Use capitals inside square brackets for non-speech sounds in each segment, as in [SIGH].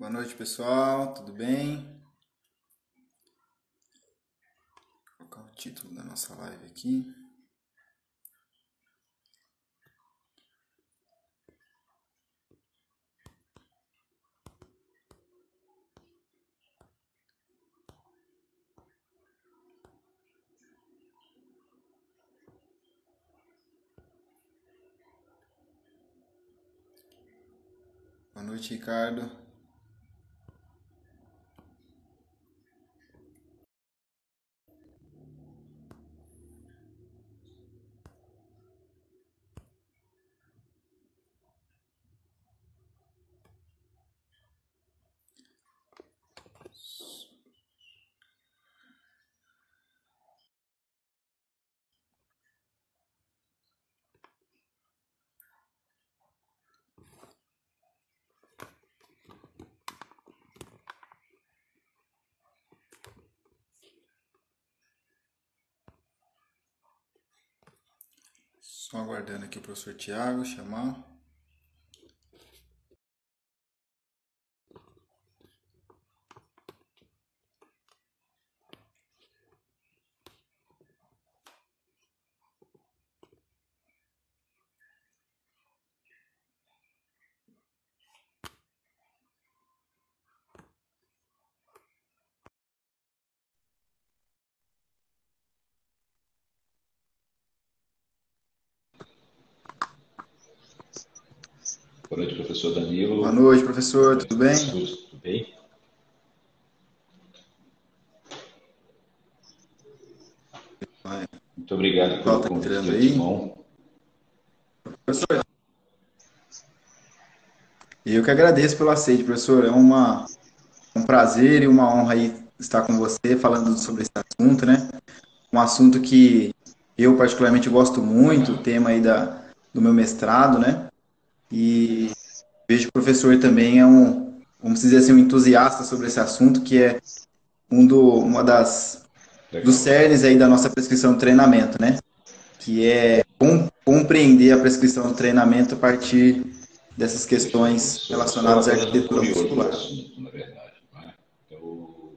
Boa noite, pessoal. Tudo bem? Vou colocar o título da nossa live aqui. Boa noite, Ricardo. Só aguardando aqui o professor Tiago chamar. Boa noite, professor Danilo. Boa noite, professor. Tudo bem? Tudo bem? Muito obrigado pelo tá convite entrando de aí? Professor, eu que agradeço pelo aceite, professor. É uma, um prazer e uma honra aí estar com você falando sobre esse assunto, né? Um assunto que eu particularmente gosto muito, o tema aí da, do meu mestrado, né? E vejo que o professor também é um, vamos dizer assim, um entusiasta sobre esse assunto, que é um do, uma das Legal. dos cernes aí da nossa prescrição de treinamento, né? Que é com- compreender a prescrição de treinamento a partir dessas questões relacionadas à arquitetura do muscular. assunto, na verdade. né? Eu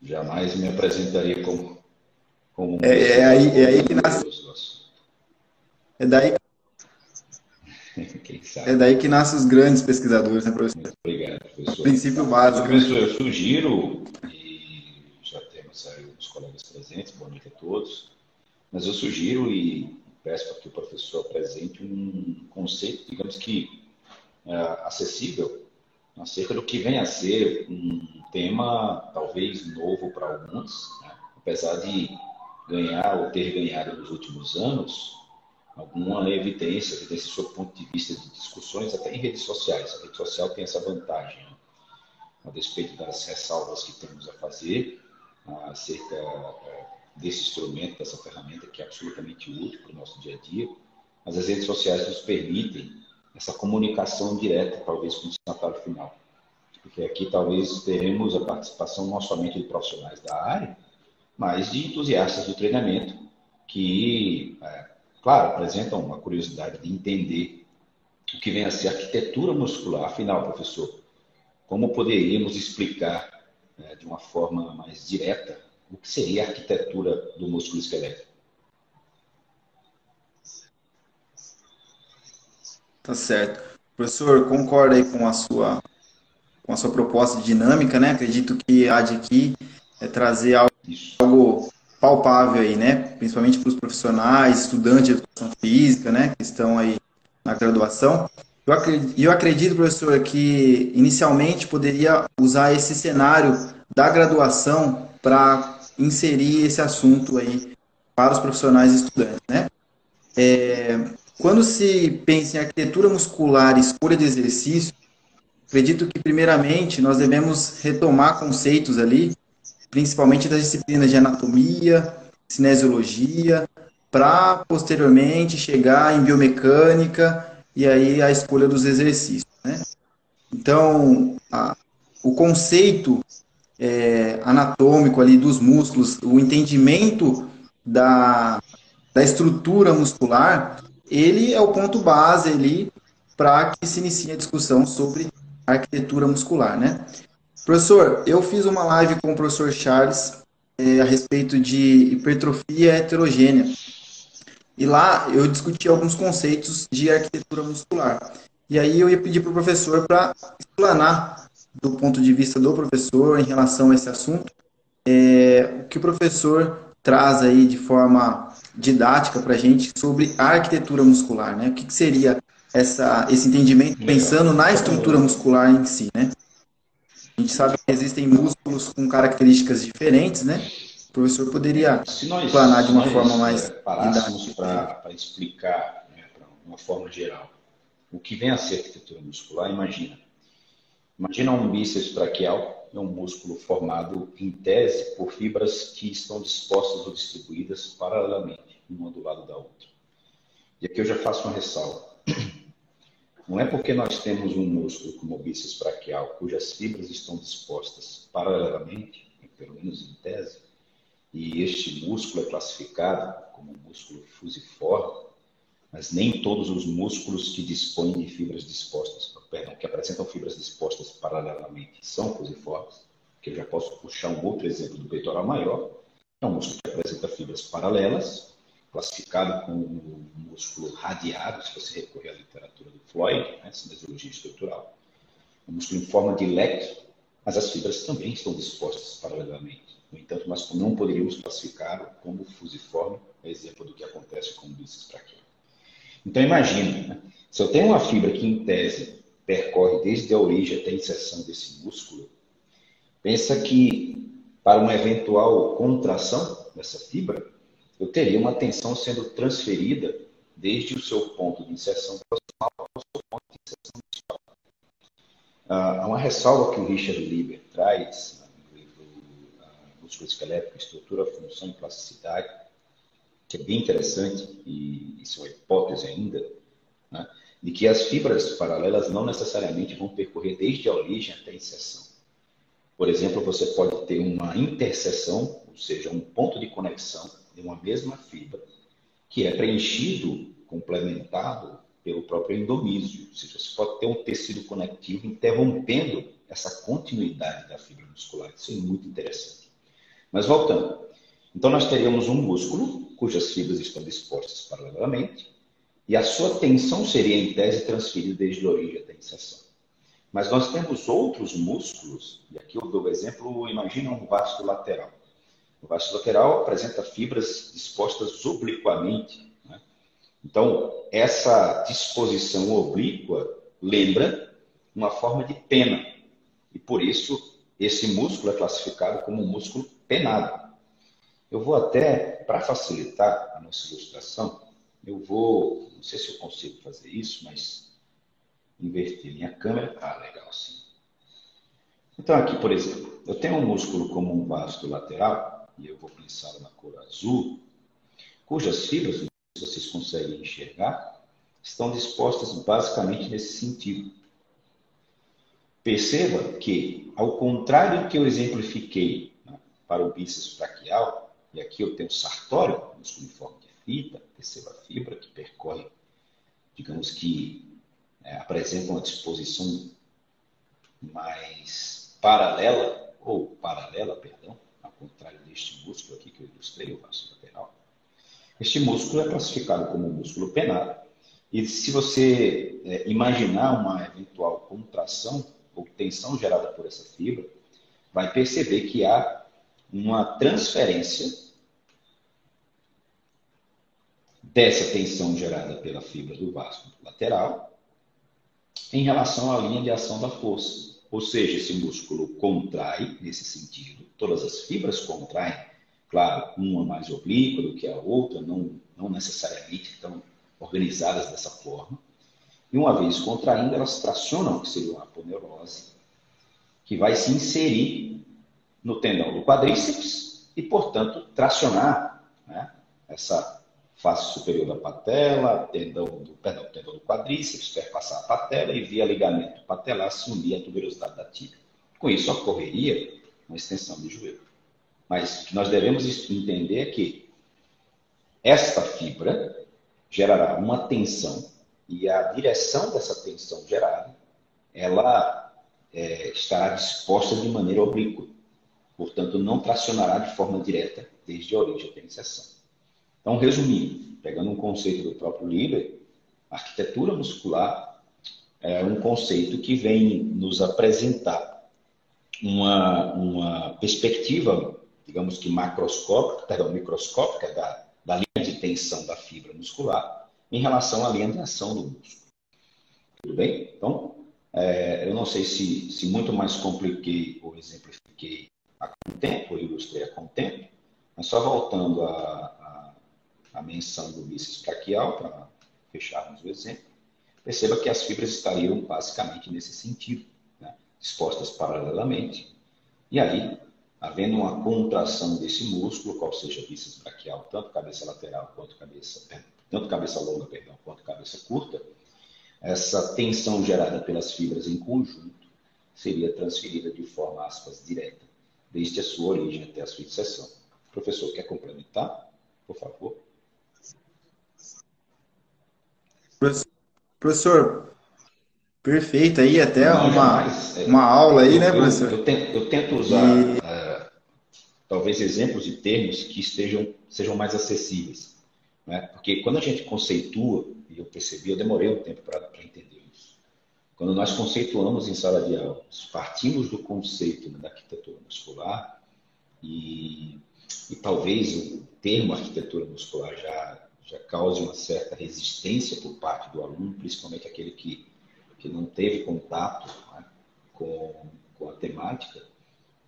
jamais me apresentaria como, como um É- é aí- é aí que nasce- do. É daí, Quem [LAUGHS] é daí que nascem os grandes pesquisadores, né, professor? Obrigado, professor. Princípio básico. né? Professor, eu sugiro, e já temos aí os colegas presentes, boa noite a todos, mas eu sugiro e peço para que o professor apresente um conceito, digamos que é, acessível, acerca do que vem a ser um tema talvez novo para alguns, né? apesar de ganhar ou ter ganhado nos últimos anos alguma evidência, evidência do seu ponto de vista de discussões, até em redes sociais. A rede social tem essa vantagem, né? a despeito das ressalvas que temos a fazer acerca eh, desse instrumento, dessa ferramenta que é absolutamente útil para o nosso dia a dia, mas as redes sociais nos permitem essa comunicação direta, talvez, com o destinatário final. Porque aqui talvez teremos a participação não somente de profissionais da área, mas de entusiastas do treinamento que, eh, claro, apresentam uma curiosidade de entender o que vem a ser arquitetura muscular. Afinal, professor, como poderíamos explicar eh, de uma forma mais direta o que seria a arquitetura do músculo esquelético? Tá certo. Professor, concorda aí com a sua, com a sua proposta de dinâmica, né? Acredito que a de aqui é trazer algo algo palpável aí, né? Principalmente para os profissionais, estudantes de educação física, né? Que estão aí na graduação. Eu acredito, eu acredito, professor, que inicialmente poderia usar esse cenário da graduação para inserir esse assunto aí para os profissionais e estudantes, né? É, quando se pensa em arquitetura muscular e escolha de exercício, acredito que primeiramente nós devemos retomar conceitos ali principalmente das disciplinas de anatomia, cinesiologia, para posteriormente chegar em biomecânica e aí a escolha dos exercícios. Né? Então, a- o conceito é, anatômico ali dos músculos, o entendimento da, da estrutura muscular, ele é o ponto base ali para que se inicie a discussão sobre arquitetura muscular, né? Professor, eu fiz uma live com o professor Charles é, a respeito de hipertrofia heterogênea. E lá eu discuti alguns conceitos de arquitetura muscular. E aí eu ia pedir para o professor para explanar, do ponto de vista do professor, em relação a esse assunto, é, o que o professor traz aí de forma didática para a gente sobre a arquitetura muscular, né? O que, que seria essa, esse entendimento pensando na estrutura muscular em si, né? A gente sabe que existem músculos com características diferentes, né? O professor poderia nós, planar de uma forma mais parássemos para explicar né, para uma forma geral o que vem a ser arquitetura muscular, imagina. Imagina um bíceps braquial, é um músculo formado em tese por fibras que estão dispostas ou distribuídas paralelamente, uma do lado da outra. E aqui eu já faço uma ressalva. Não é porque nós temos um músculo como o bíceps braquial, cujas fibras estão dispostas paralelamente, pelo menos em tese, e este músculo é classificado como músculo fusiforme, mas nem todos os músculos que dispõem de fibras dispostas, perdão, que apresentam fibras dispostas paralelamente são fusiformes, que eu já posso puxar um outro exemplo do peitoral maior, é um músculo que apresenta fibras paralelas, classificado como músculo radiado, se você recorrer à literatura do Floyd, né, cinesiologia estrutural. Um músculo em forma de leque, mas as fibras também estão dispostas paralelamente. No entanto, nós não poderíamos classificá-lo como fusiforme, exemplo do que acontece com o bíceps braquial. Então, imagine, né, se eu tenho uma fibra que, em tese, percorre desde a origem até a inserção desse músculo, pensa que, para uma eventual contração dessa fibra, eu teria uma tensão sendo transferida desde o seu ponto de inserção proximal ao seu ponto de inserção distal. Ah, há uma ressalva que o Richard Lieber traz no livro ah, Músculo Esquelético, Estrutura, Função e Plasticidade, que é bem interessante, e isso é uma hipótese ainda, né, de que as fibras paralelas não necessariamente vão percorrer desde a origem até a inserção. Por exemplo, você pode ter uma interseção, ou seja, um ponto de conexão de uma mesma fibra, que é preenchido, complementado pelo próprio endomísio. Ou seja, você pode ter um tecido conectivo interrompendo essa continuidade da fibra muscular. Isso é muito interessante. Mas voltando. Então, nós teríamos um músculo cujas fibras estão dispostas paralelamente e a sua tensão seria, em tese, transferida desde a origem até a inserção. Mas nós temos outros músculos, e aqui eu dou o exemplo, imagina um vasto lateral. O vasto lateral apresenta fibras dispostas obliquamente. Né? Então, essa disposição oblíqua lembra uma forma de pena. E por isso, esse músculo é classificado como um músculo penado. Eu vou até, para facilitar a nossa ilustração, eu vou, não sei se eu consigo fazer isso, mas inverter minha câmera. Ah, legal, sim. Então, aqui, por exemplo, eu tenho um músculo como um vasto lateral, e eu vou pensar na cor azul, cujas fibras, vocês conseguem enxergar, estão dispostas basicamente nesse sentido. Perceba que, ao contrário do que eu exemplifiquei né, para o bíceps braquial, e aqui eu tenho o sartório, músculo forma de fita, perceba a fibra que percorre, digamos que é, apresenta uma disposição mais paralela, ou paralela, perdão, contrário deste músculo aqui que eu ilustrei, o vaso lateral. Este músculo é classificado como músculo penado. E se você é, imaginar uma eventual contração ou tensão gerada por essa fibra, vai perceber que há uma transferência dessa tensão gerada pela fibra do vaso lateral em relação à linha de ação da força. Ou seja, esse músculo contrai nesse sentido, todas as fibras contraem, claro, uma mais oblíqua do que a outra, não, não necessariamente estão organizadas dessa forma. E uma vez contraindo, elas tracionam, que seria uma aponeurose, que vai se inserir no tendão do quadríceps e, portanto, tracionar né, essa face superior da patela, tendão do, perdão, tendão do quadríceps, perpassar a patela e via ligamento patelar se unir à tuberosidade da tíbia. Com isso ocorreria uma extensão do joelho. Mas o que nós devemos entender é que esta fibra gerará uma tensão e a direção dessa tensão gerada, ela é, estará disposta de maneira oblíqua, portanto, não tracionará de forma direta desde a origem até a. Então, resumindo, pegando um conceito do próprio Liber, arquitetura muscular é um conceito que vem nos apresentar uma, uma perspectiva, digamos que macroscópica, perdão, microscópica da, da linha de tensão da fibra muscular em relação à linha de ação do músculo. Tudo bem? Então, é, eu não sei se, se muito mais compliquei ou exemplifiquei a contento, ou ilustrei a contento, mas só voltando à, à, menção do bíceps braquial, para fecharmos o exemplo, perceba que as fibras estariam basicamente nesse sentido, né? dispostas paralelamente, e aí, havendo uma contração desse músculo, qual seja bíceps braquial, tanto cabeça lateral quanto cabeça, tanto cabeça longa, perdão, quanto cabeça curta, essa tensão gerada pelas fibras em conjunto seria transferida de forma, aspas, direta, desde a sua origem até a sua inserção. Professor, quer complementar? Por favor. Professor, perfeito aí, até Não, uma, é, uma aula aí, eu, né, professor? Eu, eu, tento, eu tento, usar, e... uh, talvez, exemplos e termos que estejam, sejam mais acessíveis. Né? Porque quando a gente conceitua, e eu percebi, eu demorei um tempo para entender isso. Quando nós conceituamos em sala de aula, partimos do conceito né, da arquitetura muscular e, e talvez o termo arquitetura muscular já, já cause uma certa resistência por parte do aluno, principalmente aquele que, que não teve contato né, com, com a temática.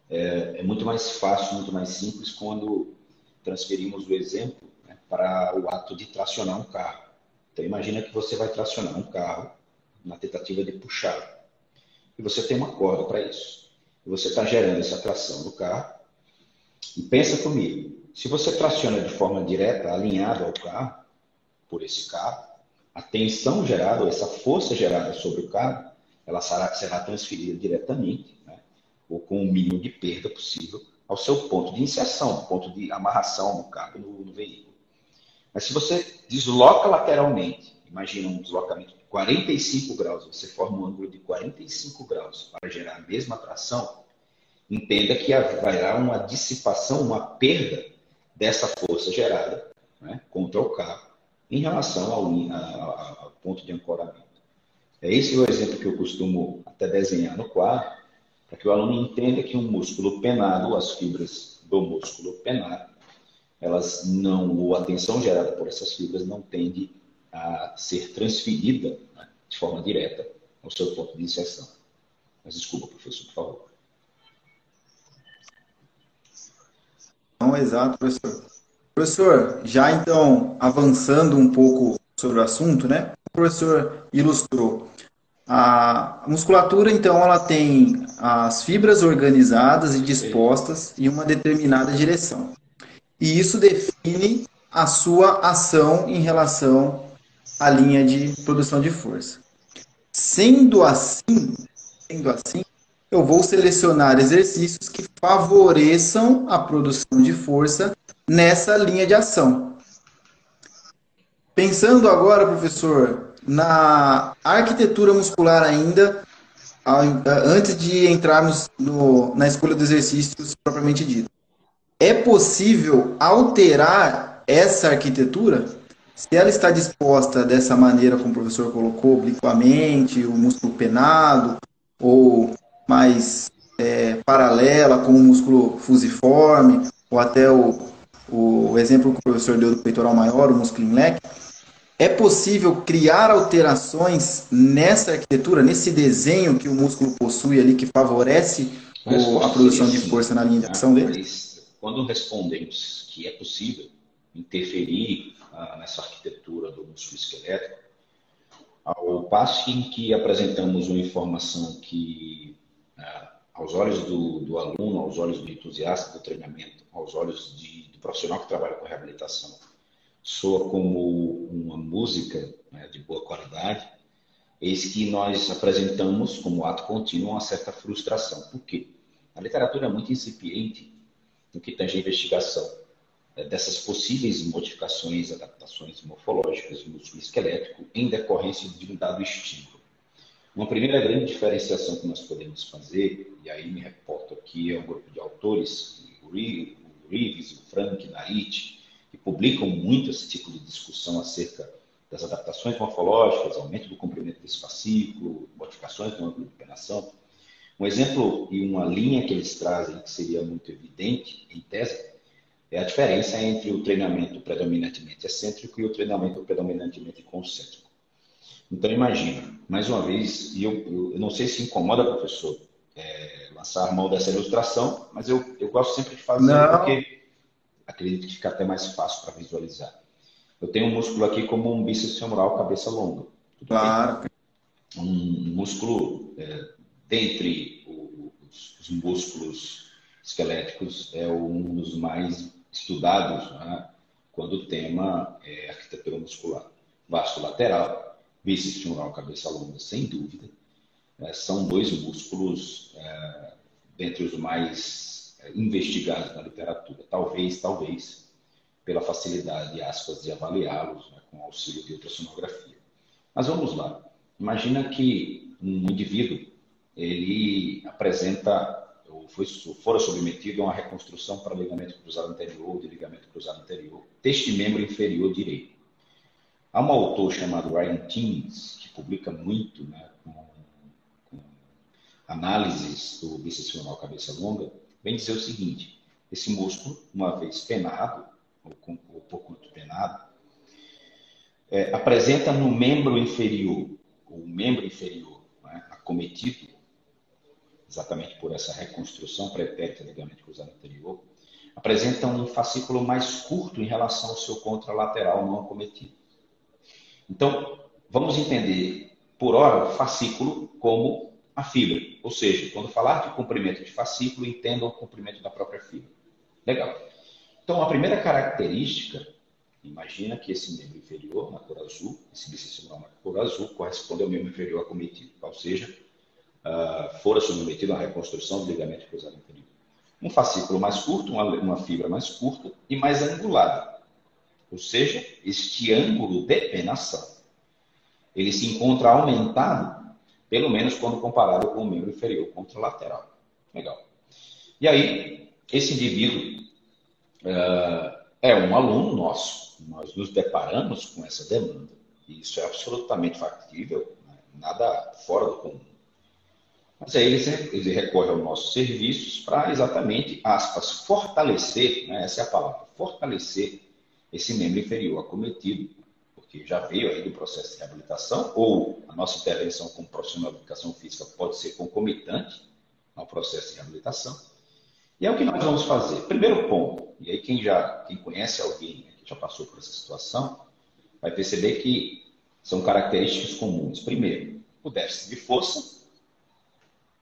É, é muito mais fácil, muito mais simples quando transferimos o exemplo para o ato de tracionar um carro. Então imagina que você vai tracionar um carro na tentativa de puxar. E você tem uma corda para isso. E você está gerando essa tração do carro. E pensa comigo, se você traciona de forma direta, alinhado ao carro, por esse carro, a tensão gerada, ou essa força gerada sobre o carro, ela será, será transferida diretamente, né, ou com o mínimo de perda possível, ao seu ponto de inserção, ponto de amarração no carro, no, no veículo. Mas se você desloca lateralmente, imagina um deslocamento de 45 graus, você forma um ângulo de 45 graus para gerar a mesma tração, entenda que haverá uma dissipação, uma perda dessa força gerada né, contra o carro em relação ao, ao, ao, ponto de ancoramento. É esse o exemplo que eu costumo até desenhar no quadro, para que o aluno entenda que um músculo penado, as fibras do músculo penado, elas não, a tensão gerada por essas fibras não tende a ser transferida né, de forma direta ao seu ponto de inserção. Mas desculpa, professor, por favor. Não, exato, professor. Professor, já então avançando um pouco sobre o assunto, né? O professor ilustrou. A musculatura, então, ela tem as fibras organizadas e dispostas em uma determinada direção e isso define a sua ação em relação à linha de produção de força. Sendo assim, sendo assim, eu vou selecionar exercícios que favoreçam a produção de força nessa linha de ação. Pensando agora, professor, na arquitetura muscular ainda, antes de entrarmos no, na escolha dos exercícios propriamente dito é possível alterar essa arquitetura? Se ela está disposta dessa maneira, como o professor colocou, obliquamente, o músculo penado, ou mais é, paralela com o músculo fusiforme, ou até o, o exemplo que o professor deu do peitoral maior, o músculo leque, é possível criar alterações nessa arquitetura, nesse desenho que o músculo possui ali, que favorece o, a produção de força na linha de ação dele? Quando respondemos que é possível interferir ah, nessa arquitetura do músculo esquelético, ao passo em que apresentamos uma informação que, aos olhos do, do, aluno, aos olhos do entusiasta do treinamento, aos olhos de, do profissional que trabalha com reabilitação, soa como uma música né, de boa qualidade, eis que nós apresentamos como ato contínuo uma certa frustração. Por quê? A literatura é muito incipiente no que tange a investigação é, dessas possíveis modificações, adaptações morfológicas músculo esquelético em decorrência de um dado estímulo. Uma primeira grande diferenciação que nós podemos fazer, e aí me reporto aqui, é um grupo de autores, o Reeves, o Frank, Narit, que publicam muito esse tipo de discussão acerca das adaptações morfológicas, aumento do comprimento desse fascículo, modificações do ângulo de penação. Um exemplo e uma linha que eles trazem que seria muito evidente em tese é a diferença entre o treinamento predominantemente excêntrico e o treinamento predominantemente concêntrico. Então, imagina, mais uma vez, e eu, eu, eu, não sei se incomoda, professor, é, lançar mão dessa ilustração, mas eu, eu gosto sempre de fazer, não. porque acredito que fica até mais fácil para visualizar. Eu tenho um músculo aqui como um bíceps femoral cabeça longa. claro. Um músculo, é, dentre os, os, músculos esqueléticos, é um dos mais estudados né, quando o tema é arquitetura muscular. Vasto lateral, bíceps femoral cabeça longa, sem dúvida. É, são dois músculos é, dentre os mais é, investigados na literatura. Talvez, talvez, pela facilidade, aspas, de avaliá-los né, com auxílio de ultrassonografia. Mas vamos lá. Imagina que um indivíduo ele apresenta ou foi, fora submetido a uma reconstrução para ligamento cruzado anterior, de ligamento cruzado anterior, deste membro inferior direito. Há um autor chamado Ryan Teams, que publica muito né, com, com análises do bíceps cabeça longa, vem dizer o seguinte, esse músculo, uma vez penado, ou, com, ou penado, é, apresenta no membro inferior, o membro inferior né, acometido, exatamente por essa reconstrução pretérita ligamento cruzado anterior, apresenta um fascículo mais curto em relação ao seu contralateral não acometido. Então, vamos entender, por hora, o fascículo como a fibra. Ou seja, quando falar de comprimento de fascículo, entendam o comprimento da própria fibra. Legal. Então, a primeira característica, imagina que esse membro inferior, na cor azul, esse biciclo na cor azul, corresponde ao membro inferior acometido, ou seja, uh, fora submetido uma reconstrução do ligamento cruzado inferior. Um fascículo mais curto, uma, uma fibra mais curta e mais angulada, ou seja, este ângulo de penação, ele se encontra aumentado, pelo menos quando comparado com o membro inferior contralateral. Legal. E aí, esse indivíduo uh, é um aluno nosso. Nós nos deparamos com essa demanda. E isso é absolutamente factível, né? nada fora do comum. Mas aí ele, ele recorre aos nossos serviços para exatamente, aspas, fortalecer, né? essa é a palavra, fortalecer esse membro inferior acometido, porque já veio aí do processo de reabilitação, ou a nossa intervenção como profissional de educação física pode ser concomitante ao processo de reabilitação. E é o que nós vamos fazer. Primeiro ponto, e aí quem já quem conhece alguém né, que já passou por essa situação, vai perceber que são características comuns. Primeiro, o déficit de força,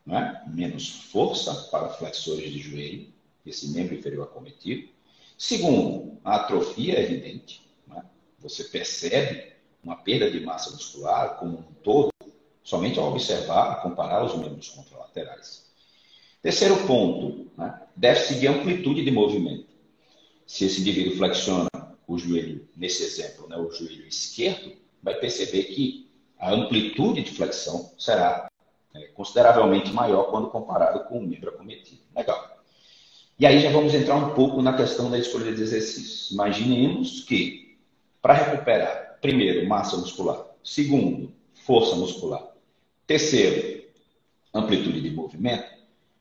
né? menos força para flexores de joelho, esse membro inferior acometido. Segundo, a atrofia é evidente. Né? Você percebe uma perda de massa muscular como um todo somente ao observar, comparar os membros contralaterais. Terceiro ponto, né? déficit de amplitude de movimento. Se esse indivíduo flexiona o joelho, nesse exemplo, né, o joelho esquerdo, vai perceber que a amplitude de flexão será é, consideravelmente maior quando comparado com o membro acometido. Legal. E aí já vamos entrar um pouco na questão da escolha de exercícios. Imaginemos que, para recuperar, primeiro, massa muscular, segundo, força muscular, terceiro, amplitude de movimento,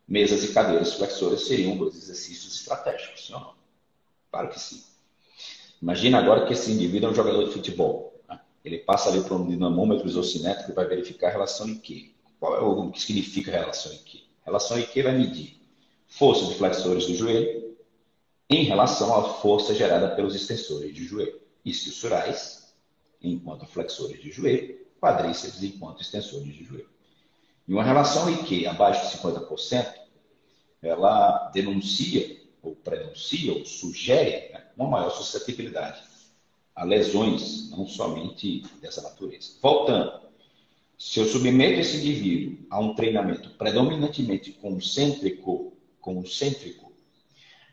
mesas e cadeiras flexoras seriam dois exercícios estratégicos, não? Claro que sim. Imagina agora que esse indivíduo é um jogador de futebol. Né? Ele passa ali para um dinamômetro isocinético e vai verificar a relação em que. Qual é o que significa relação em que? Relação em que vai medir força de flexores do joelho em relação à força gerada pelos extensores de joelho isquiosurais, enquanto flexores de joelho, quadríceps enquanto extensores de joelho. E uma relação em que abaixo de 50%, ela denuncia, ou prenuncia, ou sugere né, uma maior suscetibilidade a lesões, não somente dessa natureza. Voltando, se eu submeto esse indivíduo a um treinamento predominantemente concêntrico, concêntrico,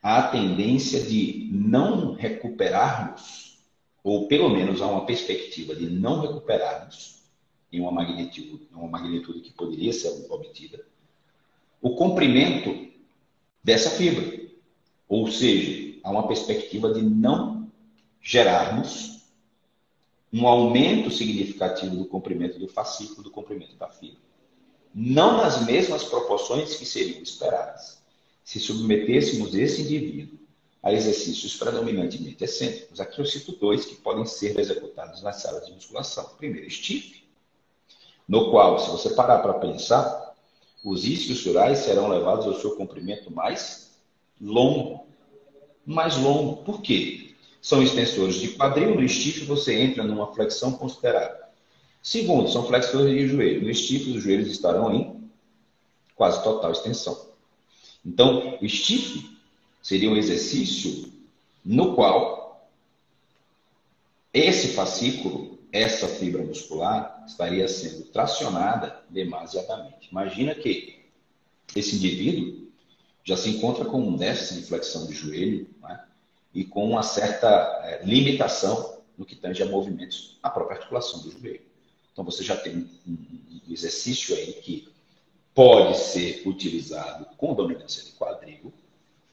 há a tendência de não recuperarmos, ou pelo menos há uma perspectiva de não recuperarmos, em uma magnitude, uma magnitude que poderia ser obtida, o comprimento dessa fibra. Ou seja, há uma perspectiva de não gerarmos um aumento significativo do comprimento do fascículo, do comprimento da fibra. Não nas mesmas proporções que seriam esperadas. Se submetêssemos esse indivíduo a exercícios predominantemente excêntricos, aqui eu cito dois que podem ser executados nas salas de musculação. Primeiro, stiff, no qual, se você parar para pensar, os isquiosurais serão levados ao seu comprimento mais longo. Mais longo. Por quê? São extensores de quadril. No stiff você entra numa flexão considerável. Segundo, são flexores de joelho. No stiff os joelhos estarão em quase total extensão. Então, o stiff seria um exercício no qual esse fascículo, essa fibra muscular, estaria sendo tracionada demasiadamente. Imagina que esse indivíduo já se encontra com um déficit de flexão de joelho né? e com uma certa é, limitação no que tange a movimentos, a própria articulação do joelho. Então você já tem um exercício aí que pode ser utilizado com dominância de quadril,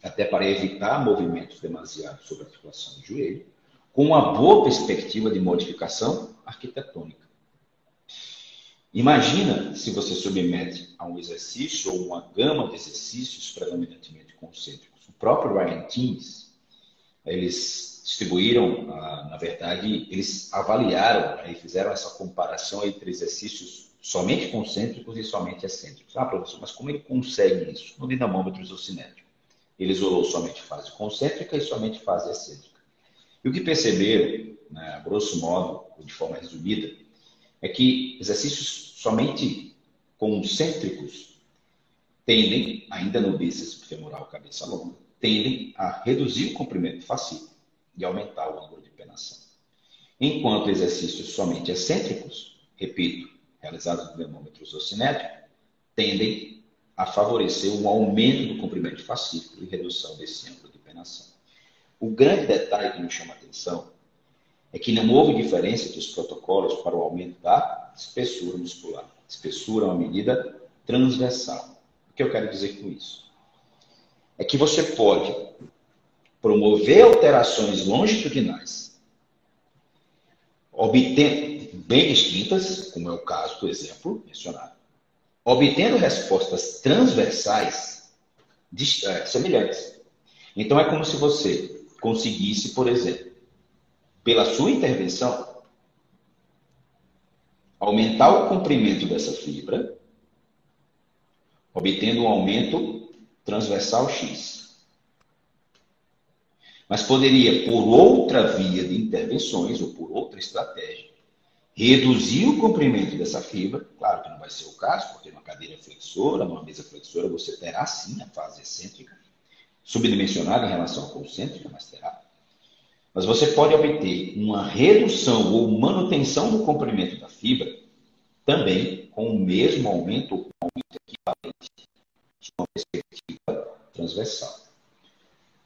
até para evitar movimentos demasiados sobre a articulação do joelho, com uma boa perspectiva de modificação arquitetônica. Imagina se você submete a um exercício ou uma gama de exercícios predominantemente concêntricos. O próprio Ryan Teams, eles distribuíram, ah, na verdade, eles avaliaram né, e fizeram essa comparação entre exercícios somente concêntricos e somente excêntricos. Ah, professor, mas como ele consegue isso? No dinamômetro isocinético. Ele isolou somente fase concêntrica e somente fase excêntrica. E o que perceberam, né, grosso modo, de forma resumida, é que exercícios somente concêntricos tendem, ainda no bíceps femoral cabeça longa, tendem a reduzir o comprimento fascículo e aumentar o ângulo de penação. Enquanto exercícios somente excêntricos, repito, realizados no termômetro isocinético, tendem a favorecer um aumento do comprimento fascículo e redução desse ângulo de penação. O grande detalhe que me chama a atenção é que não houve diferença entre os protocolos para o aumento da espessura muscular. Espessura é uma medida transversal. O que eu quero dizer com isso? É que você pode promover alterações longitudinais, obtendo bem distintas, como é o caso do exemplo mencionado, obtendo respostas transversais eh, semelhantes. Então é como se você conseguisse, por exemplo, pela sua intervenção, aumentar o comprimento dessa fibra, obtendo um aumento transversal X. Mas poderia, por outra via de intervenções ou por outra estratégia, reduzir o comprimento dessa fibra. Claro que não vai ser o caso, porque numa cadeira flexora, numa mesa flexora, você terá sim a fase excêntrica, subdimensionada em relação à concêntrica, mas terá. Mas você pode obter uma redução ou manutenção do comprimento da fibra também com o mesmo aumento ou um aumento equivalente de uma perspectiva transversal.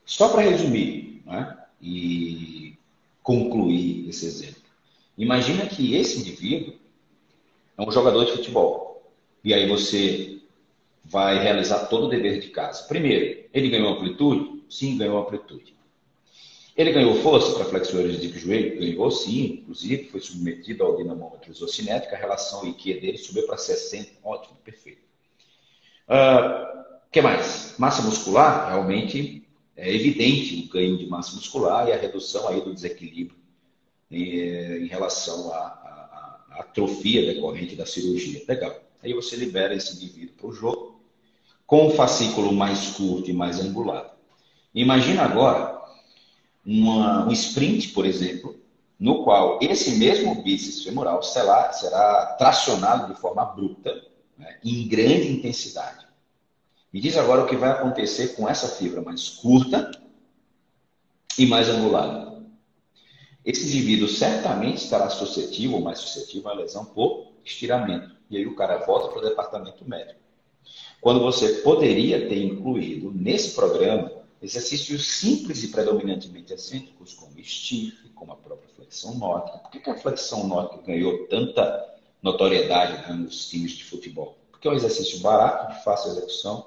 Só para resumir né, e concluir esse exemplo. Imagina que esse indivíduo é um jogador de futebol. E aí você vai realizar todo o dever de casa. Primeiro, ele ganhou amplitude? Sim, ganhou amplitude. Ele ganhou força para flexores de joelho? Ganhou sim, inclusive foi submetido ao dinamômetro isocinético, a relação IQ dele subiu para 60, ótimo, perfeito. O uh, ah, que mais? Massa muscular, realmente é evidente o ganho de massa muscular e a redução aí do desequilíbrio em, em relação à, à atrofia decorrente da cirurgia. Legal. Aí você libera esse indivíduo para o jogo com o fascículo mais curto e mais angulado. Imagina agora uma, um sprint, por exemplo, no qual esse mesmo bíceps femoral será, será tracionado de forma bruta, né, em grande intensidade. Me diz agora o que vai acontecer com essa fibra mais curta e mais angulada. Esse indivíduo certamente estará suscetível ou mais suscetível à lesão por estiramento. E aí o cara volta para o departamento médico. Quando você poderia ter incluído nesse programa Exercícios simples e predominantemente excêntricos, como stiff, como a própria flexão nórdica. Por que, que a flexão nórdica ganhou tanta notoriedade nos times de futebol. Porque é um exercício barato, de fácil execução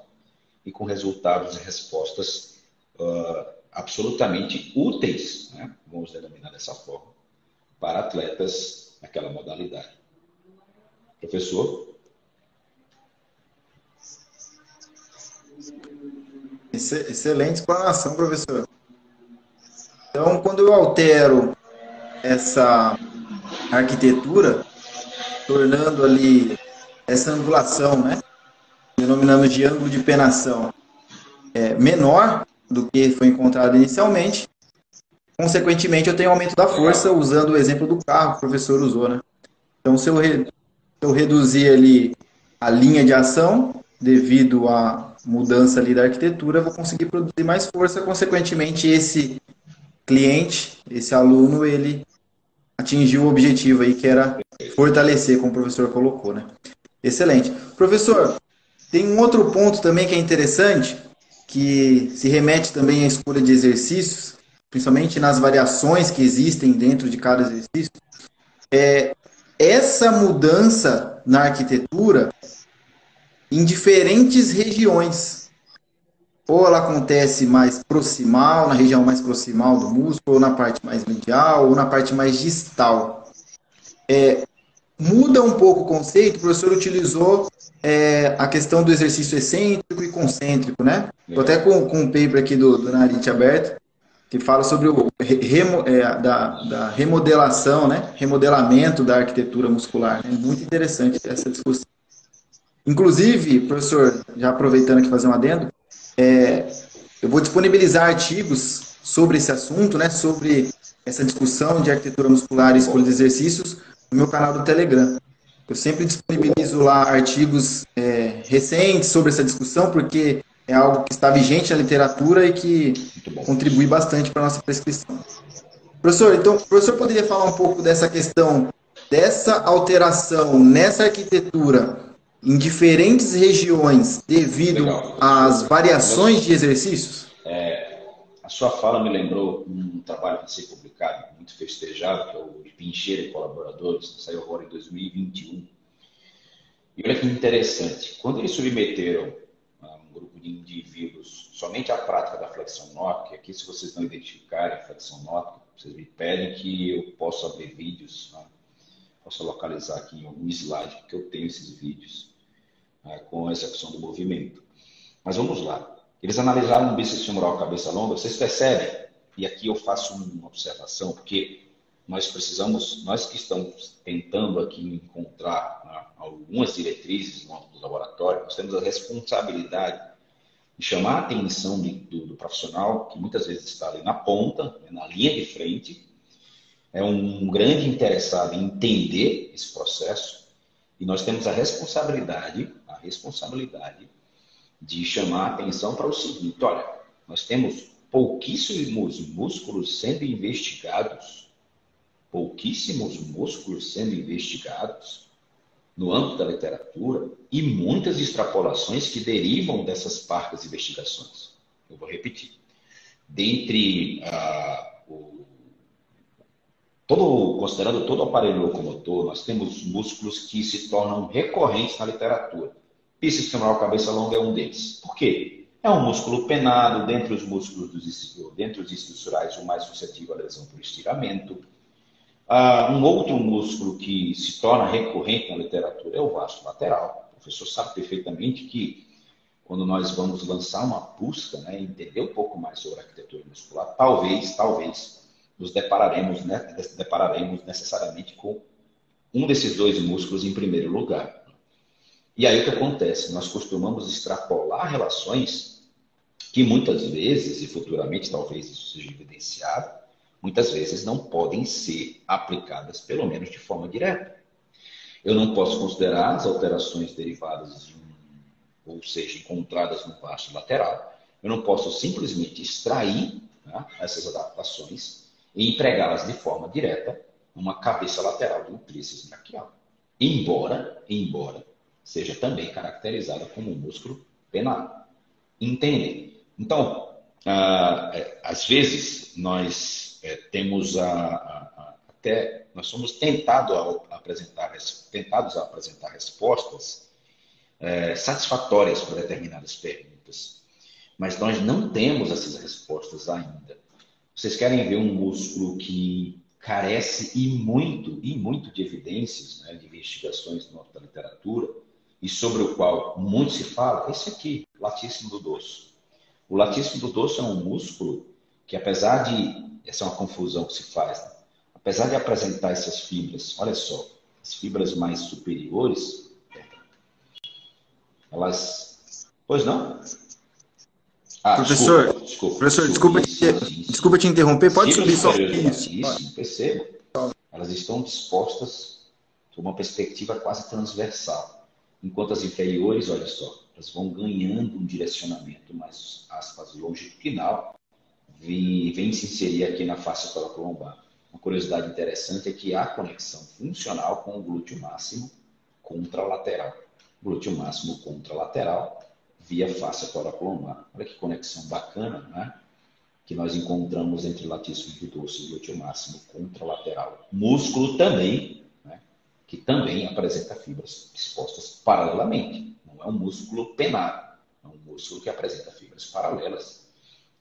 e com resultados e respostas uh, absolutamente úteis, né, vamos denominar dessa forma, para atletas naquela modalidade. Professor? Excelente explanação, professor. Então, quando eu altero essa arquitetura, tornando ali essa angulação, né? Denominamos de ângulo de penação é, menor do que foi encontrado inicialmente. Consequentemente, eu tenho aumento da força usando o exemplo do carro que o professor usou, né? Então, se eu, re, se eu reduzir ali a linha de ação devido à mudança ali da arquitetura, eu vou conseguir produzir mais força. Consequentemente, esse cliente, esse aluno, ele atingiu o objetivo aí que era fortalecer, como o professor colocou, né? Excelente. Professor, tem um outro ponto também que é interessante, que se remete também à escolha de exercícios, principalmente nas variações que existem dentro de cada exercício. É essa mudança na arquitetura em diferentes regiões ou ela acontece mais proximal, na região mais proximal do músculo, ou na parte mais medial, ou na parte mais distal. É, muda um pouco o conceito, o professor utilizou é, a questão do exercício excêntrico e concêntrico, né? Estou até com, com um paper aqui do, do Narit aberto, que fala sobre o remo, é, da, da, remodelação, né? Remodelamento da arquitetura muscular. É muito interessante essa discussão. Inclusive, professor, já aproveitando aqui fazer um adendo, é, eu vou disponibilizar artigos sobre esse assunto, né, sobre essa discussão de arquitetura muscular e escolha de exercícios no meu canal do Telegram. Eu sempre disponibilizo lá artigos é, recentes sobre essa discussão, porque é algo que está vigente na literatura e que contribui bastante para a nossa prescrição. Professor, então, o professor poderia falar um pouco dessa questão, dessa alteração nessa arquitetura em diferentes regiões devido Legal. às variações de exercícios? É, sua fala me lembrou um trabalho que foi publicado, muito festejado, que é o de Pincheiro e Colaboradores, que saiu agora em 2021. E olha que interessante, quando eles submeteram a um grupo de indivíduos somente à prática da flexão nórdica, aqui se vocês não identificarem a flexão nórdica, vocês me pedem que eu possa abrir vídeos, né? possa localizar aqui em algum slide, porque eu tenho esses vídeos né, com a execução do movimento. Mas vamos lá. Eles analisaram o bíceps femoral cabeça longa. Vocês percebem? E aqui eu faço uma observação, porque nós precisamos, nós que estamos tentando aqui encontrar né, algumas diretrizes no âmbito do laboratório, nós temos a responsabilidade de chamar a atenção de, do, do, profissional, que muitas vezes está ali na ponta, né, na linha de frente, é um grande interessado em entender esse processo, e nós temos a responsabilidade responsabilidade de chamar a atenção para o seguinte: olha, nós temos pouquíssimos músculos sendo investigados, pouquíssimos músculos sendo investigados no âmbito da literatura e muitas extrapolações que derivam dessas parcas investigações. Eu vou repetir. Dentre uh, o, todo, considerando todo o aparelho locomotor, nós temos músculos que se tornam recorrentes na literatura. Bíceps femoral cabeça longa é um deles. Por quê? É um músculo penado, dentre os músculos dos dentre os estruturais, o mais suscetível à lesão por estiramento. Ah, um outro músculo que se torna recorrente na literatura é o vasto lateral. O professor sabe perfeitamente que quando nós vamos lançar uma busca, né, entender um pouco mais sobre a arquitetura muscular, talvez, talvez, nos depararemos, né, depararemos necessariamente com um desses dois músculos em primeiro lugar. E aí o que acontece? Nós costumamos extrapolar relações que muitas vezes, e futuramente talvez isso seja evidenciado, muitas vezes não podem ser aplicadas, pelo menos de forma direta. Eu não posso considerar as alterações derivadas de um, ou seja, encontradas no vasto lateral, eu não posso simplesmente extrair né, essas adaptações e empregá-las de forma direta numa cabeça lateral do tríceps braquial. Embora, embora seja também caracterizada como um músculo penal. Entendem? Então, ah, é, às vezes, nós é, temos a, a, a, até nós somos tentados a apresentar, tentados a apresentar respostas é, satisfatórias para determinadas perguntas, mas nós não temos essas respostas ainda. Vocês querem ver um músculo que carece e muito e muito de evidências, né, de investigações da literatura e sobre o qual muito se fala? Esse aqui, latíssimo do dorso. O latíssimo do dorso é um músculo que, apesar de essa é uma confusão que se faz, né? apesar de apresentar essas fibras, olha só, as fibras mais superiores, elas. Pois não? Ah, professor, desculpa, desculpa, professor, desculpa, isso, te, desculpa te interromper, pode subir só isso. Isso, percebo. Elas estão dispostas por uma perspectiva quase transversal, enquanto as inferiores, olha só, elas vão ganhando um direcionamento mais, aspas, longitudinal, vem, vem se inserir aqui na face lombar. Uma curiosidade interessante é que há conexão funcional com o glúteo máximo contralateral. Glúteo máximo contralateral via face lombar. Olha que conexão bacana, né? Que nós encontramos entre latíssimo do dorso e glúteo máximo contralateral. Músculo também? Que também apresenta fibras dispostas paralelamente. Não é um músculo penado, é um músculo que apresenta fibras paralelas.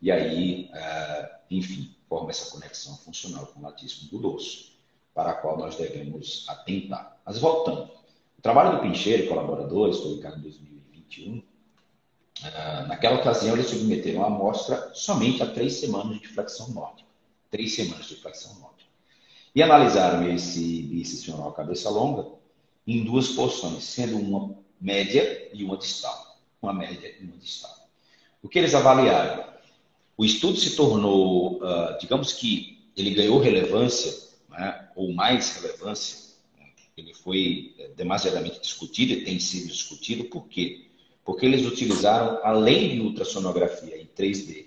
E aí, uh, enfim, forma essa conexão funcional com o latíssimo do dorso, para a qual nós devemos atentar. Mas voltando, o trabalho do Pincheiro e colaboradores, publicado em 2021, ah, naquela ocasião eles submeteram a amostra somente a três semanas de flexão nórdica. Três semanas de flexão nórdica. E analisaram esse bíceps femoral cabeça longa em duas porções, sendo uma média e uma distal. Uma média e uma distal. O que eles avaliaram? O estudo se tornou, uh, digamos que ele ganhou relevância, né, ou mais relevância, né, ele foi eh, demasiadamente discutido e tem sido discutido, por quê? Porque eles utilizaram, além de ultrassonografia em 3D,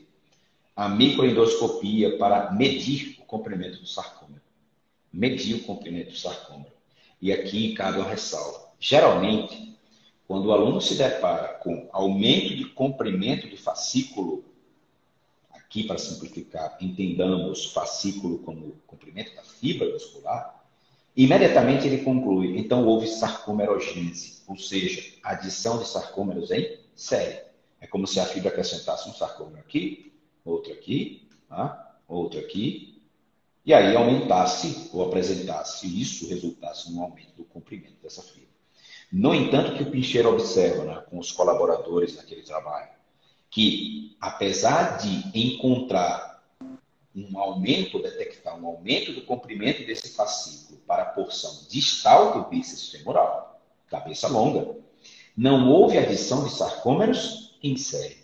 a microendoscopia para medir o comprimento do sarcômero. Medir o comprimento do sarcômero. E aqui cabe uma ressalva. Geralmente, quando o aluno se depara com aumento de comprimento de fascículo aqui para simplificar, entendamos fascículo como comprimento da fibra muscular, imediatamente ele conclui, então houve sarcomerogênese, ou seja, adição de sarcômeros em série. É como se a fibra acrescentasse um sarcômero aqui, outro aqui, tá? outro aqui, e aí aumentasse ou apresentasse isso, resultasse num aumento do comprimento dessa fibra. No entanto, que o Pincheiro observa né, com os colaboradores naquele trabalho, que, apesar de encontrar um aumento, detectar um aumento do comprimento desse fascículo para a porção distal do bíceps femoral, cabeça longa, não houve adição de sarcômeros em série,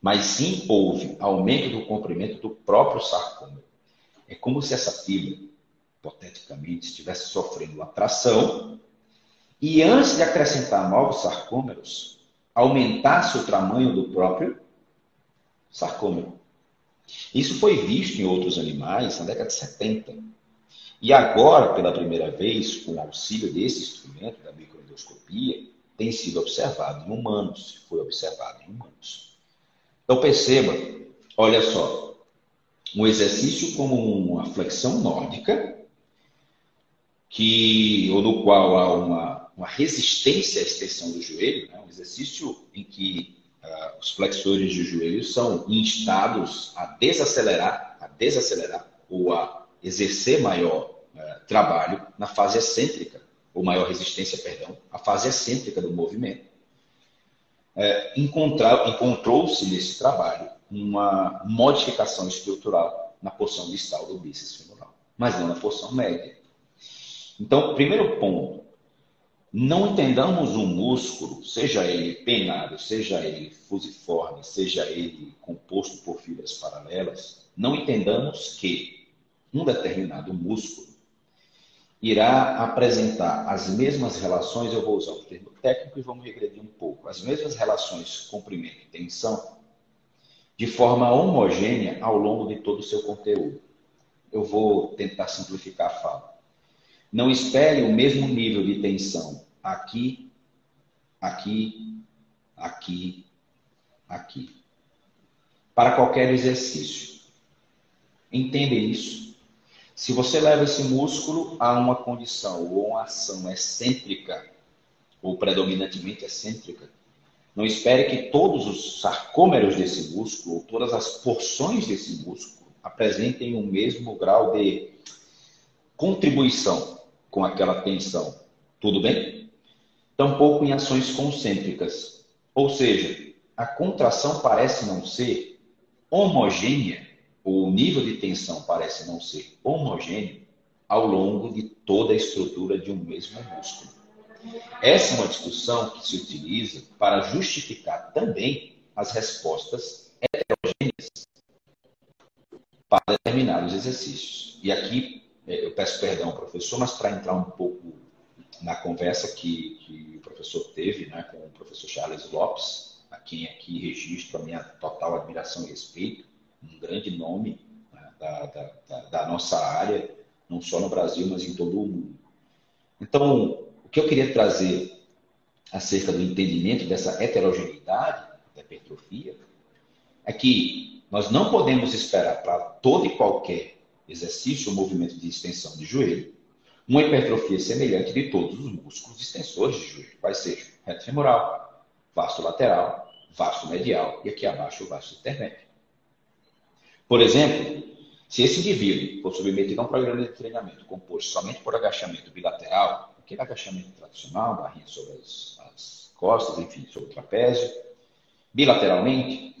mas sim houve aumento do comprimento do próprio sarcômero. É como se essa fibra, hipoteticamente, estivesse sofrendo atração e antes de acrescentar novos sarcômeros, aumentasse o tamanho do próprio sarcômero. Isso foi visto em outros animais na década de 70. E agora, pela primeira vez, com o auxílio desse instrumento, da microendoscopia, tem sido observado em humanos, foi observado em humanos. Então perceba, olha só, um exercício como uma flexão nórdica, que, ou no qual há uma uma resistência à extensão do joelho, né? um exercício em que uh, os flexores de joelho são instados a desacelerar, a desacelerar ou a exercer maior uh, trabalho na fase excêntrica, ou maior resistência, perdão, a fase excêntrica do movimento. Uh, Encontrou-se nesse trabalho uma modificação estrutural na porção distal do bíceps femoral, mas não na porção média. Então, primeiro ponto, não entendamos um músculo, seja ele penado, seja ele fusiforme, seja ele composto por fibras paralelas, não entendamos que um determinado músculo irá apresentar as mesmas relações, eu vou usar o termo técnico e vamos regredir um pouco, as mesmas relações comprimento e tensão, de forma homogênea ao longo de todo o seu conteúdo. Eu vou tentar simplificar a fala. Não espere o mesmo nível de tensão aqui, aqui, aqui, aqui. Para qualquer exercício. Entenda isso. Se você leva esse músculo a uma condição ou uma ação excêntrica, ou predominantemente excêntrica, não espere que todos os sarcômeros desse músculo, ou todas as porções desse músculo, apresentem o mesmo grau de contribuição com aquela tensão. Tudo bem? Tampouco em ações concêntricas. Ou seja, a contração parece não ser homogênea, ou o nível de tensão parece não ser homogêneo ao longo de toda a estrutura de um mesmo músculo. Essa é uma discussão que se utiliza para justificar também as respostas heterogêneas para determinados exercícios. E aqui é, eu peço perdão, professor, mas para entrar um pouco na conversa que, que o professor teve né, com o professor Charles Lopes, a quem aqui registro a minha total admiração e respeito, um grande nome né, da, da, da, nossa área, não só no Brasil, mas em todo o mundo. Então, que eu queria trazer acerca do entendimento dessa heterogeneidade da hipertrofia é que nós não podemos esperar para todo e qualquer exercício ou movimento de extensão de joelho uma hipertrofia semelhante de todos os músculos extensores de joelho, quais sejam reto femoral, vasto lateral, vasto medial e aqui abaixo o vasto intermédio. Por exemplo, se esse indivíduo for submetido a um programa de treinamento composto somente por agachamento bilateral, aquele agachamento tradicional, barrinha sobre as, as costas, enfim, sobre o trapézio, bilateralmente,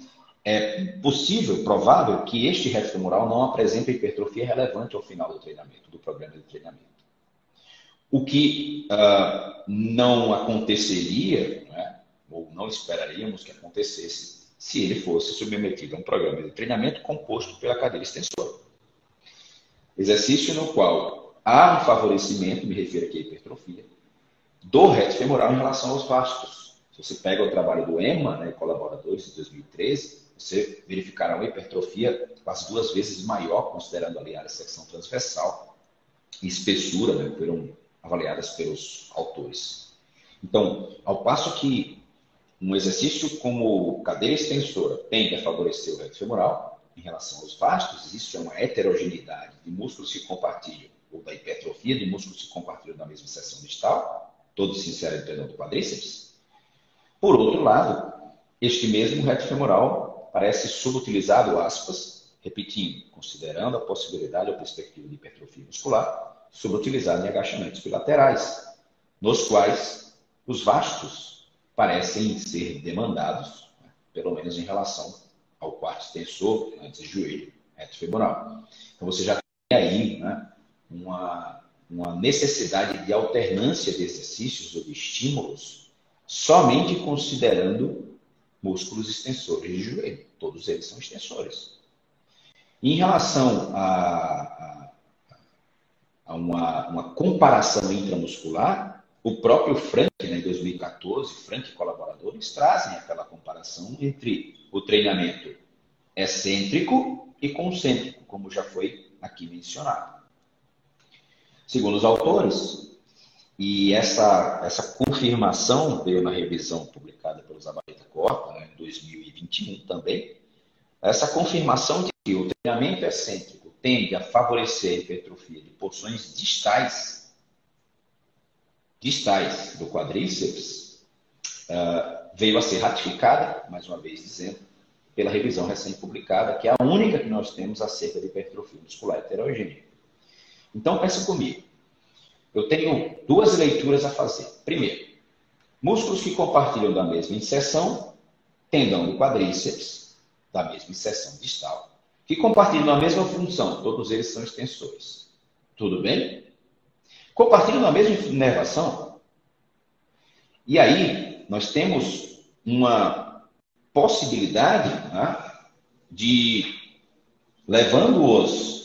é possível, provável, que este reto femoral não apresente hipertrofia relevante ao final do treinamento, do programa de treinamento. O que uh, não aconteceria, né, ou não esperaríamos que acontecesse, se ele fosse submetido a um programa de treinamento composto pela cadeira extensora. Exercício no qual há um favorecimento, me refiro aqui à hipertrofia, do reto femoral em relação aos vastos. Se você pega o trabalho do EMA, né, colaboradores de 2013, você verificará uma hipertrofia quase duas vezes maior, considerando ali a secção transversal e espessura, né, foram avaliadas pelos autores. Então, ao passo que um exercício como cadeira extensora tende a favorecer o reto femoral em relação aos vastos, isso é uma heterogeneidade de músculos que compartilham, ou da hipertrofia de músculos que compartilham da mesma seção distal, todos se inserem no do quadríceps. Por outro lado, este mesmo reto femoral parece subutilizado, aspas, repetindo, considerando a possibilidade ou perspectiva de hipertrofia muscular, subutilizado em agachamentos bilaterais, nos quais os vastos parecem ser demandados, né, pelo menos em relação ao quarto extensor, antes joelho, reto femoral. Então você já tem aí né, uma, uma necessidade de alternância de exercícios ou de estímulos somente considerando músculos extensores de joelho. Todos eles são extensores. Em relação a, a, a uma, uma comparação intramuscular, o próprio Frank, né, em 2014, Frank e colaboradores trazem aquela comparação entre o treinamento excêntrico e concêntrico, como já foi aqui mencionado. Segundo os autores, e essa, essa confirmação veio na revisão publicada pelo Zabaleta Corpa, né, em 2021 também, essa confirmação de que o treinamento excêntrico tende a favorecer a hipertrofia de porções distais distais do quadríceps uh, veio a ser ratificada, mais uma vez dizendo, pela revisão recém-publicada, que é a única que nós temos acerca de hipertrofia muscular heterogênea. Então, pensa comigo. Eu tenho duas leituras a fazer. Primeiro, músculos que compartilham da mesma inserção, tendão do quadríceps, da mesma inserção distal, que compartilham a mesma função, todos eles são extensores. Tudo bem? compartilham a mesma inervação. E aí, nós temos uma possibilidade né, de, levando-os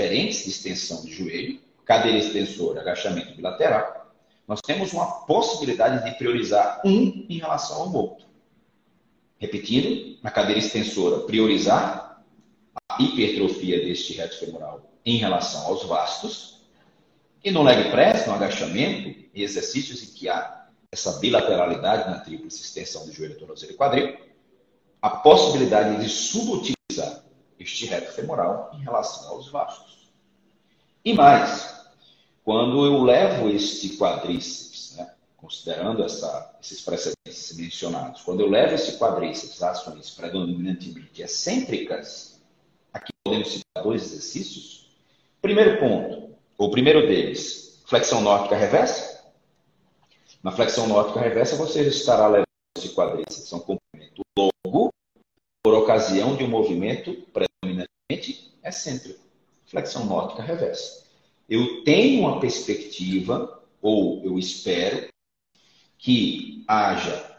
diferentes de extensão de joelho, cadeira extensora, agachamento bilateral, nós temos uma possibilidade de priorizar um em relação ao outro. Repetindo, na cadeira extensora, priorizar a hipertrofia deste reto femoral em relação aos vastos, e no leg press, no agachamento, exercícios em que há essa bilateralidade na tríplice extensão do joelho, tornozelo e quadril, a possibilidade de subutilizar este reto femoral em relação aos vastos. E mais, quando eu levo este quadríceps, né, considerando essa, esses precedentes mencionados, quando eu levo esse quadríceps a ações predominantemente excêntricas, aqui podemos citar dois exercícios. Primeiro ponto, o primeiro deles, flexão nórdica reversa. Na flexão nórdica reversa, você estará levando esse quadríceps a um comprimento longo por ocasião de um movimento excêntrico. Flexão nórdica reversa eu tenho uma perspectiva, ou eu espero, que haja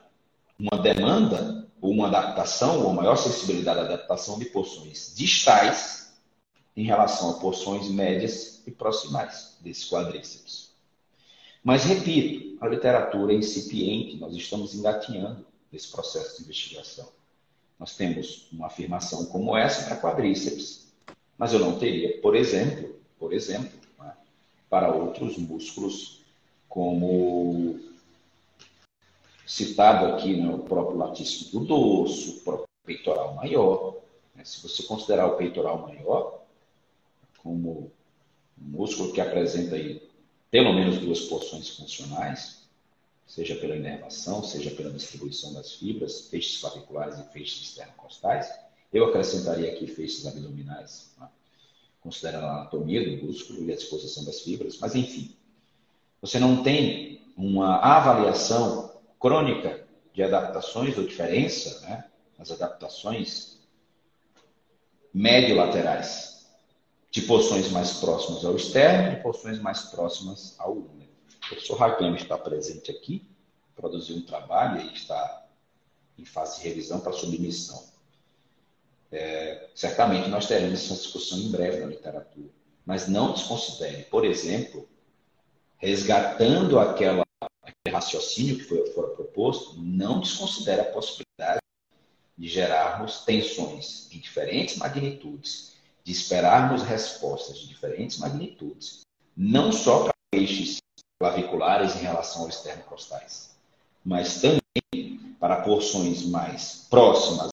uma demanda ou uma adaptação, ou maior sensibilidade à adaptação de porções distais em relação a porções médias e proximais desse quadríceps. Mas, repito, a literatura é incipiente, nós estamos engatinhando nesse processo de investigação. Nós temos uma afirmação como essa para quadríceps, mas eu não teria, por exemplo, por exemplo, para outros músculos, como citado aqui no né, próprio latíssimo do dorso, o próprio peitoral maior. Né? Se você considerar o peitoral maior como um músculo que apresenta aí pelo menos duas porções funcionais, seja pela inervação, seja pela distribuição das fibras, feixes claviculares e feixes externocostais, eu acrescentaria aqui feixes abdominais. Né? considerando a anatomia do músculo e a disposição das fibras, mas enfim, você não tem uma avaliação crônica de adaptações ou diferença, né, as adaptações médio-laterais, de porções mais próximas ao externo e porções mais próximas ao úmero. O professor Raquel está presente aqui, produziu um trabalho e está em fase de revisão para submissão. É, certamente nós teremos essa discussão em breve na literatura. Mas não desconsidere, por exemplo, resgatando aquela, aquele raciocínio que foi, fora proposto, não desconsidere a possibilidade de gerarmos tensões em diferentes magnitudes, de esperarmos respostas de diferentes magnitudes, não só para peixes claviculares em relação aos externo-costais, mas também para porções mais próximas